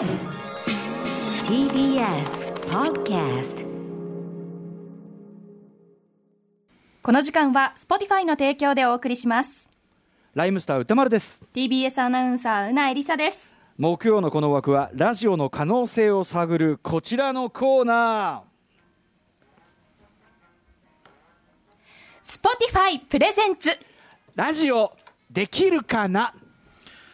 TBS Podcast この時間は Spotify の提供でお送りします。ライムスター歌丸です。TBS アナウンサーうなえりさです。木曜のこの枠はラジオの可能性を探るこちらのコーナ Spotify プレゼンツ。ーラジオできるかな？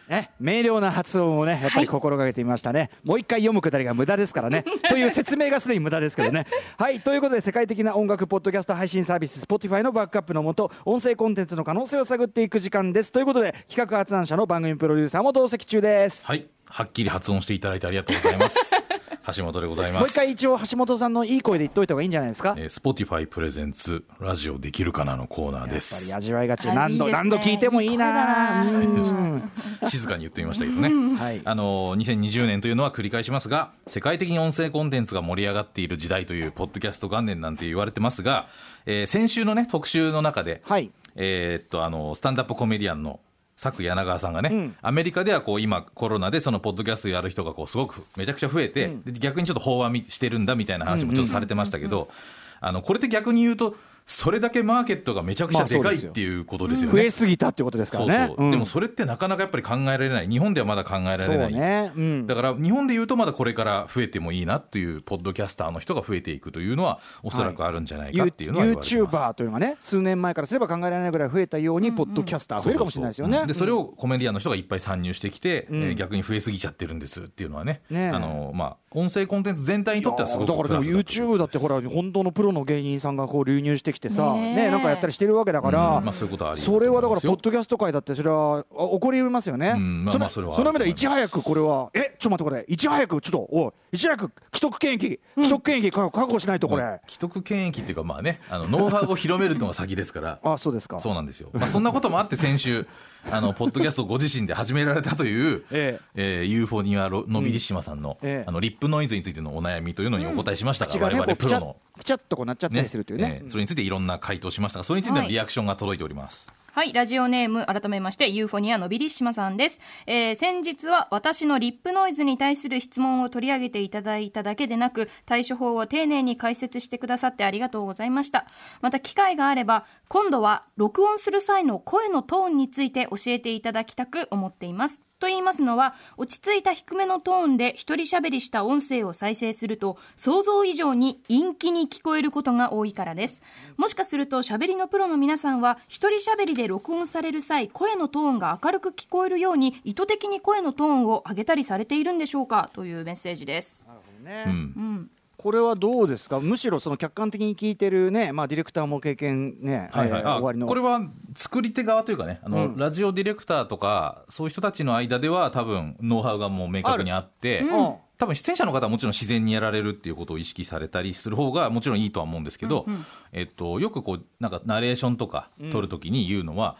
ね、明瞭な発音をねやっぱり心がけてみましたね、もう一回読むくだりが無駄ですからね。という説明がすでに無駄ですけどね。はい。ということで世界的な音楽ポッドキャスト配信サービス Spotify のバックアップのもと音声コンテンツの可能性を探っていく時間です。ということで企画発案者の番組プロデューサーも同席中です、はい、はっきり発音していただいてありがとうございます。橋本でございます。もう一回一応橋本さんのいい声で言っといた方がいいんじゃないですか？えー、Spotify プレゼンツラジオできるかなのコーナーでやっぱりす。味わいがちあ何度ね。何度聞いてもいいな。静かに言ってみましたけどね。はい。あのー2020年というのは繰り返しますが、世界的に音声コンテンツが盛り上がっている時代というポッドキャスト元年なんて言われてますが、えー先週のね特集の中で、はい。えーっとあのスタンダップコメディアンの佐久柳川さんがね、うん。アメリカではこう今、コロナでそのポッドキャストやる人がこうすごくめちゃくちゃ増えて、で逆にちょっと飽和みしてるんだみたいな話もちょっとされてましたけど、あのこれって逆に言うと、それだけマーケットがめちゃくちゃでかいっていうことですよね。増えすぎたってことですからね。そう、ん。でもそれってなかなかやっぱり考えられない、日本ではまだ考えられない、ね。うん。だから日本で言うと、まだこれから増えてもいいなっていう、ポッドキャスターの人が増えていくというのは、おそらくあるんじゃないかっていうのはユー言われてます。YouTuber というのがね数年前からすれば考えられないぐらい増えたようにポッドキャスター増えるかもしれないですよね。でそれをコメディアンの人がいっぱい参入してきて、うん。えー逆に増えすぎちゃってるんですっていうのはね、あのまあ、音声コンテンツ全体にとってはすごくだからでも YouTube だってほら本当のプロの芸人さんがこう流入してきてさねなんかやったりしてるわけだからうんまあ、そういうことはありそれはだからポッポドキャスト界だってそれはあ起こり得ますよね、うんまあそれまあそれはあるその意味ではいち早くこれはえちょっと待ってこれい。ち早くちょっとおいいち早く既得権益既得権益確保しないとこれ、既得権益っていうか、まあね、あのノウハウを広めるのが先ですから。あそうですか。そうなんですよ、まあ、そんなこともあって先週あのポッドキャストをご自身で始められたという、ええ。ーユーフォニアロのびりしまさんの,、ええ。あのリップノイズについてのお悩みというのにお答えしましたが、口がね我々プロの、ピチャッとこうなっちゃったりするというね。えーそれについていろんな回答しましたがそれについてのリアクションが届いております、はい、はいラジオネーム、改めまして、ユーフォニアのびりしまさんです。えー先日は私のリップノイズに対する質問を取り上げていただいただけでなく、対処法を丁寧に解説してくださってありがとうございました。また、機会があれば、今度は録音する際の声のトーンについて教えていただきたく思っています。と言いますのは、落ち着いた低めのトーンで一人喋りした音声を再生すると、想像以上に陰気に聞こえることが多いからです。もしかすると喋りのプロの皆さんは、一人喋りで録音される際、声のトーンが明るく聞こえるように、意図的に声のトーンを上げたりされているんでしょうか？というメッセージです。ねうんうん。これはどうですか、むしろその客観的に聞いてるね、まあ、ディレクターも経験ね、はいはい。あえー終わりの。これは作り手側というかねあの、うんラジオディレクターとかそういう人たちの間では多分ノウハウがもう明確にあってうん。うん。多分出演者の方はもちろん自然にやられるっていうことを意識されたりする方がもちろんいいとは思うんですけど、うんうん。えっと、よくこうなんかナレーションとか撮るときに言うのは、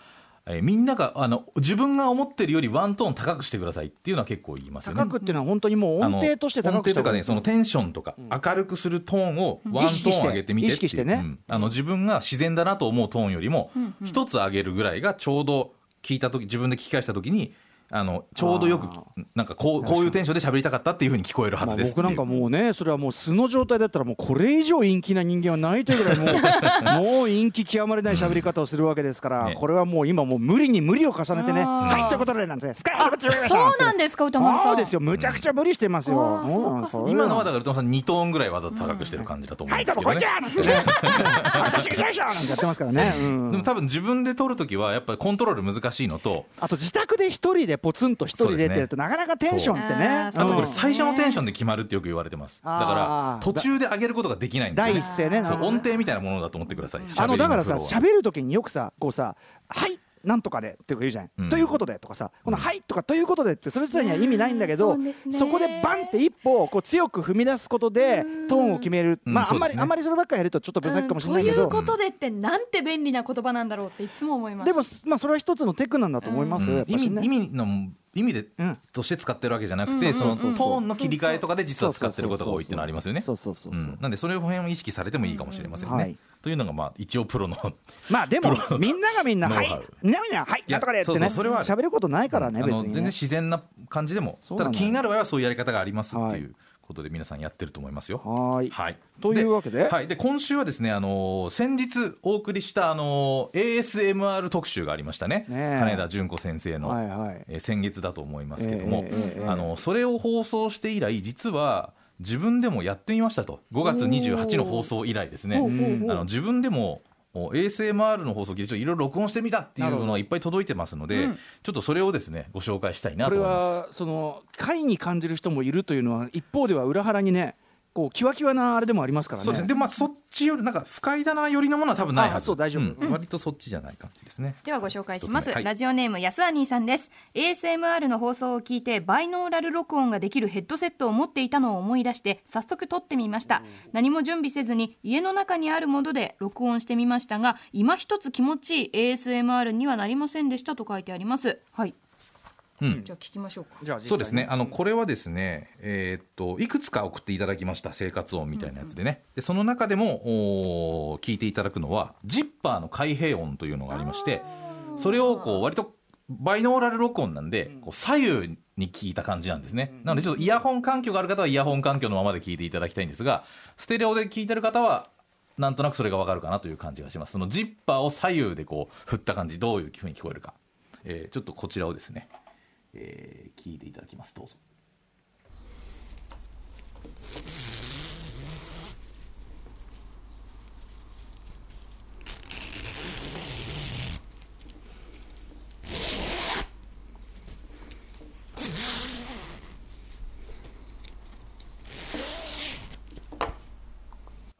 えーみんながあの自分が思ってるよりワントーン高くしてくださいっていうのは結構言いますよね。高くっていうのは本当にもう音程として高くした方がいい。音程とかね、そのテンションとか、明るくするトーンをワントーン上げてみて意識してね。うん。あの自分が自然だなと思うトーンよりも一つ上げるぐらいがちょうど聞いた時自分で聞き返した時にあのちょうどよくあなんかこうこういうテンションで喋りたかったっていうふうに聞こえるはまあずです。僕なんかもうね、それはもう素の状態だったら、もうこれ以上陰気な人間はないというぐらい、もう もう陰気極まれない喋り方をするわけですから、ね。これはもう今、もう無理に無理を重ねてね、はいということでなんですね、スカイプチューそうなんですか、歌丸さん。そうですよ、むちゃくちゃ無理してますよ。うかそうか今のはだから歌丸さん2トーンぐらいわざと高くしてる感じだと思うんはい、ですけどどうもこんにちね。はなんてね、私が来ましたなんてやってますからね。うんでも多分自分で撮るときはやっぱりコントロール難しいのとあと自宅で一人でポツンと一人でってると、なかなかテンションってね、あとこれうん。最初のテンションで決まるってよく言われてます。だから途中で上げることができないんですよね。第一声ね、音程みたいなものだと思ってください。あのだからさ、喋るときによくさ、こうさ、はい、なんとかでって言うじゃん、うん。ということでとかさ、このはいとかということでって、それ自体には意味ないんだけど、ね。そこでバンって一歩こう強く踏み出すことでうん、トーンを決める、うん。まあ、あんまりあんまりそればっかりやると、ちょっと不細工かもしれないけど、うん。ということでって、なんて便利な言葉なんだろうっていつも思います。でも、まあ、それは一つのテクなんだと思いますよ、うん。やっぱ意味意味の意味で、うん。として使ってるわけじゃなくて、そのトーンの切り替えとかで実は使ってることが多いっていうのはありますよね。なんで、それを辺を意識されてもいいかもしれませんね。はい。というのが、まあ、一応プロのまあでも みんながみんな「はい。みんなみんなはい。なんとかで」ってそうね喋ることないからねあの全然自然な感じでも、ただ気になる場合はそういうやり方がありますってはい。いうことで、皆さんやってると思いますよ。はーい。はい、というわけで。はい、で今週はですね、あのー先日お送りした、あのー ASMR 特集がありましたね、金田純子先生の、はいはい。えー先月だと思いますけども、ええええあのそれを放送して以来、実は自分でもやってみましたと、5月28の放送以来ですね、あの自分でもお ASMR の放送機でいろいろ録音してみたっていうのがいっぱい届いてますので、うんちょっとそれをですねご紹介したいなことれ思います。はその快に感じる人もいるというのは一方では裏腹にねこうキワキワなあれでもありますからね。そうですね。で、まあ、そっちより、なんか、不快だな寄りのものは多分ないはあず。そう大丈夫。ん。割とそっちじゃない感じですね。ではご紹介します、はい。ラジオネーム安アニーさんです。ASMR の放送を聞いてバイノーラル録音ができるヘッドセットを持っていたのを思い出して早速撮ってみました。何も準備せずに家の中にあるもので録音してみましたが今一つ気持ちいい ASMR にはなりませんでしたと書いてあります。はい、うんじゃあ聞きましょうかじゃあそうですね。あの、これはですね、えーっと、いくつか送っていただきました生活音みたいなやつでね。で、その中でも、おー聞いていただくのは、ジッパーの開閉音というのがありまして、それを、こう、割と、バイノーラル録音なんで、こう左右に聞いた感じなんですね。なので、ちょっとイヤホン環境がある方はイヤホン環境のままで聞いていただきたいんですが、ステレオで聞いてる方は、なんとなくそれがわかるかなという感じがします。そのジッパーを左右でこう、振った感じ、どういうふうに聞こえるか。えーちょっとこちらをですね、えー聞いていただきます。どうぞ。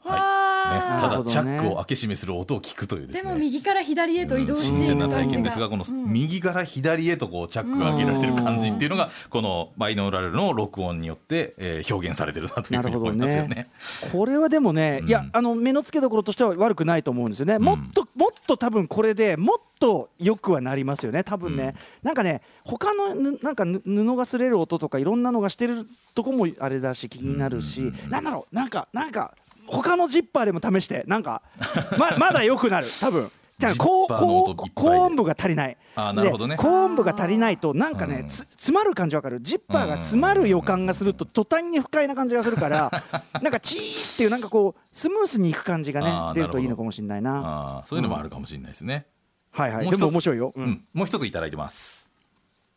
はいね、わただなるほどね。チャックを開け閉めする音を聞くというですね。でも右から左へと移動してい新鮮な体験ですが、この右から左へとこうチャックが開けられてる感じっていうのが、このバイノーラルの録音によって、えー表現されてるなというふうに思いますよなるね。これはでもね、うん。いやあの目の付けどころとしては悪くないと思うんですよね、もっともっと多分これでもっとよくはなりますよね、多分ね、なんかね、他のぬなんかぬ布が擦れる音とかいろんなのがしてるとこもあれだし気になるし、うん。なんだろう、なんかなんか他のジッパーでも試して、なんかままだよくなる、多分。高音部が足りない。あーなるほどね。で高音部が足りないとなんかね、うん。つ詰まる感じわかる。ジッパーが詰まる予感がすると途端に不快な感じがするから なんかチーっていうなんかこうスムースにいく感じがね出るといいのかもしれないな。あーそういうのもあるかもしれないですね。はいはい。でも面白いよ、ううんん、もう一ついただいてます。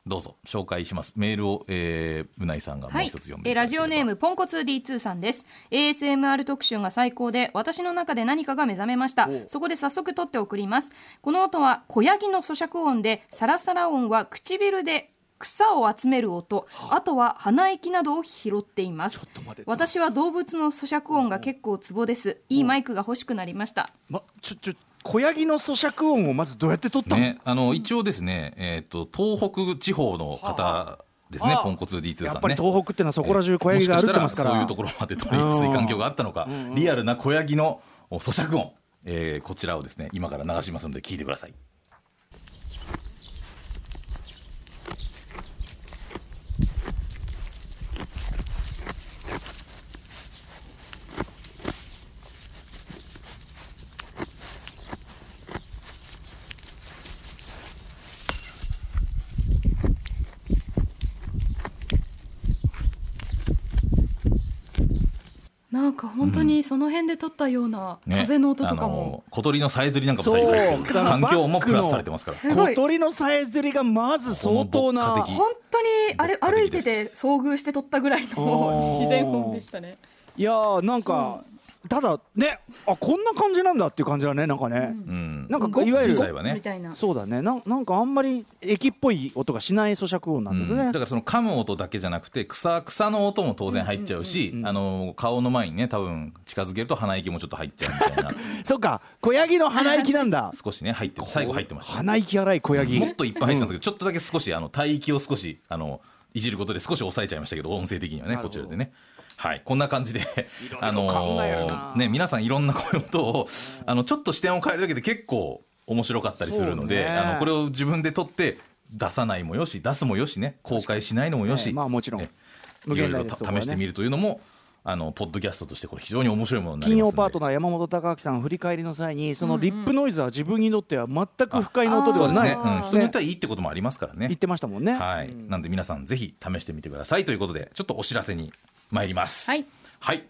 どうぞ、紹介します。メールを、えー、うないさんがもうはい一つ読んでえいラジオネームポンコツ D2 さんです。ASMR 特集が最高で私の中で何かが目覚めました。そこで早速撮って送ります。この音は小ヤギの咀嚼音でサラサラ音は唇で草を集める音。あ。とは鼻息などを拾っています。私は動物の咀嚼音が結構ツボです。いいマイクが欲しくなりました。ま、ちょちょ小ヤギの咀嚼音をまずどうやって取ったの、ね、あの、一応ですね、えっ、と、東北地方の方ですね、はあポンコツ D2 さんね。やっぱり東北っていうのはそこら中小ヤギが歩ってますから,、もしかしたらそういうところまで取りやすい環境があったのか、リアルな小ヤギのお咀嚼音、えーこちらをですね、今から流しますので聞いてください。本当にその辺で撮ったようなね。風の音とかあも、の小鳥のさえずりなんかも環境音もプラスされてますから。すごい。小鳥のさえずりがまず相当な本当にあれ歩いてて遭遇して撮ったぐらいの自然音でしたね。いやーなんか、ただねあこんな感じなんだっていう感じだねなんかね、うん。なんかいわゆる。ね。みたいな。そうだね。なんなんかあんまり駅っぽい音がしない咀嚼音なんですね、うん。だからその噛む音だけじゃなくて草草の音も当然入っちゃうし、あの顔の前にね多分近づけると鼻息もちょっと入っちゃうみたいな。そっか。小ヤギの鼻息なんだ。少しね入ってる。最後入ってましたね、鼻息荒い小ヤギ。もっといっぱい入ってたんですけど、ちょっとだけ少しあの帯域を少しあのいじることで少し抑えちゃいましたけど音声的にはねこちらでねはい。こんな感じであのね皆さんいろんなこういう音をあのちょっと視点を変えるだけで結構面白かったりするので、ね。あのこれを自分で撮って出さないもよし出すもよしね公開しないのもよし、ええまあもちろん。ね。いろいろね試してみるというのもあのポッドキャストとしてこれ非常に面白いものになります金曜パートナー山本隆明さん振り返りの際にそのリップノイズは自分にとっては全く不快な音ではない、うん、人によってはいいってこともありますからね。言ってましたもんね、はい、なんで皆さんぜひ試してみてくださいということでちょっとお知らせに参ります。はい。はい。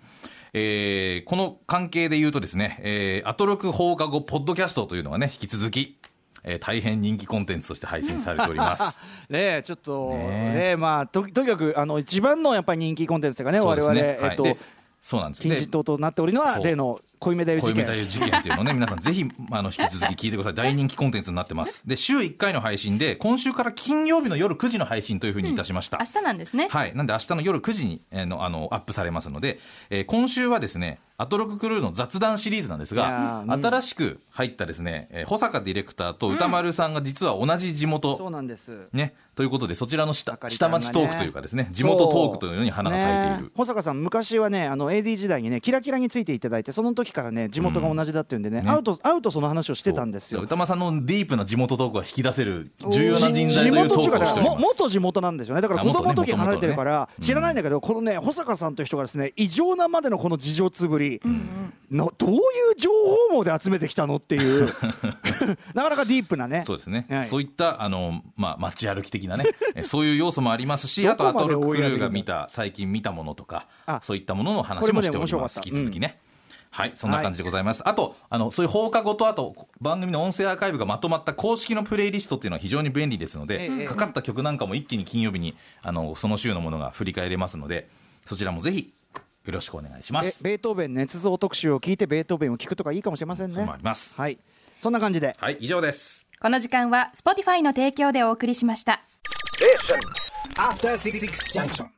えーこの関係で言うとですね、えー、アトロク放課後ポッドキャストというのがね引き続き、えー大変人気コンテンツとして配信されております。ねえちょっとねねえまあととにかくあの一番のやっぱり人気コンテンツがね我々、そうですね。えっと、そうなんです。金字塔となっておりのは例の濃いめだよ事件事件っていうのをね、皆さんぜひ、あの、引き続き聞いてください。大人気コンテンツになってます。で、週1回の配信で、今週から金曜日の夜9時の配信というふうにいたしました。明日なんですね。はい。なんで明日の夜9時に、えーの、あの、アップされますので、えー今週はですね、アトロククルーの雑談シリーズなんですが、ーうん新しく入ったですね、えー保坂ディレクターと歌丸さんが実は同じ地元、そうなんですね、ということで、そちらの下下町トークというかですね、地元トークというのに花が咲いている。ね保坂さん昔はねあの AD 時代にねキラキラについていただいてその時からね地元が同じだっていうんでね,、ね。アウトアウトその話をしてたんですよ。歌間さんのディープな地元トークが引き出せる重要な人材というトークをしておりもます。元地元なんですよね。だからあ子供の時離れてるから知らないんだけど、このね保坂さんという人がですね異常なまでのこの事情つぶり、のどういう情報網で集めてきたのっていう なかなかディープなね。そうですね、はい。そういったあの、まあ、街歩き的なね えそういう要素もありますしあとアトロッククルーが見た最近見たものとかあそういったものの話もしております。引き続きね、はいそんな感じでございます、あとあのそういう放課後とあと番組の音声アーカイブがまとまった公式のプレイリストっていうのは非常に便利ですので、ええ。かかった曲なんかも一気に金曜日にあのその週のものが振り返れますのでそちらもぜひよろしくお願いします。えベートーベン捏造特集を聞いてベートーベンを聞くとかいいかもしれませんね。もあります。はい。そんな感じで。はい以上です。この時間は Spotify の提供でお送りしました。After Six Junction.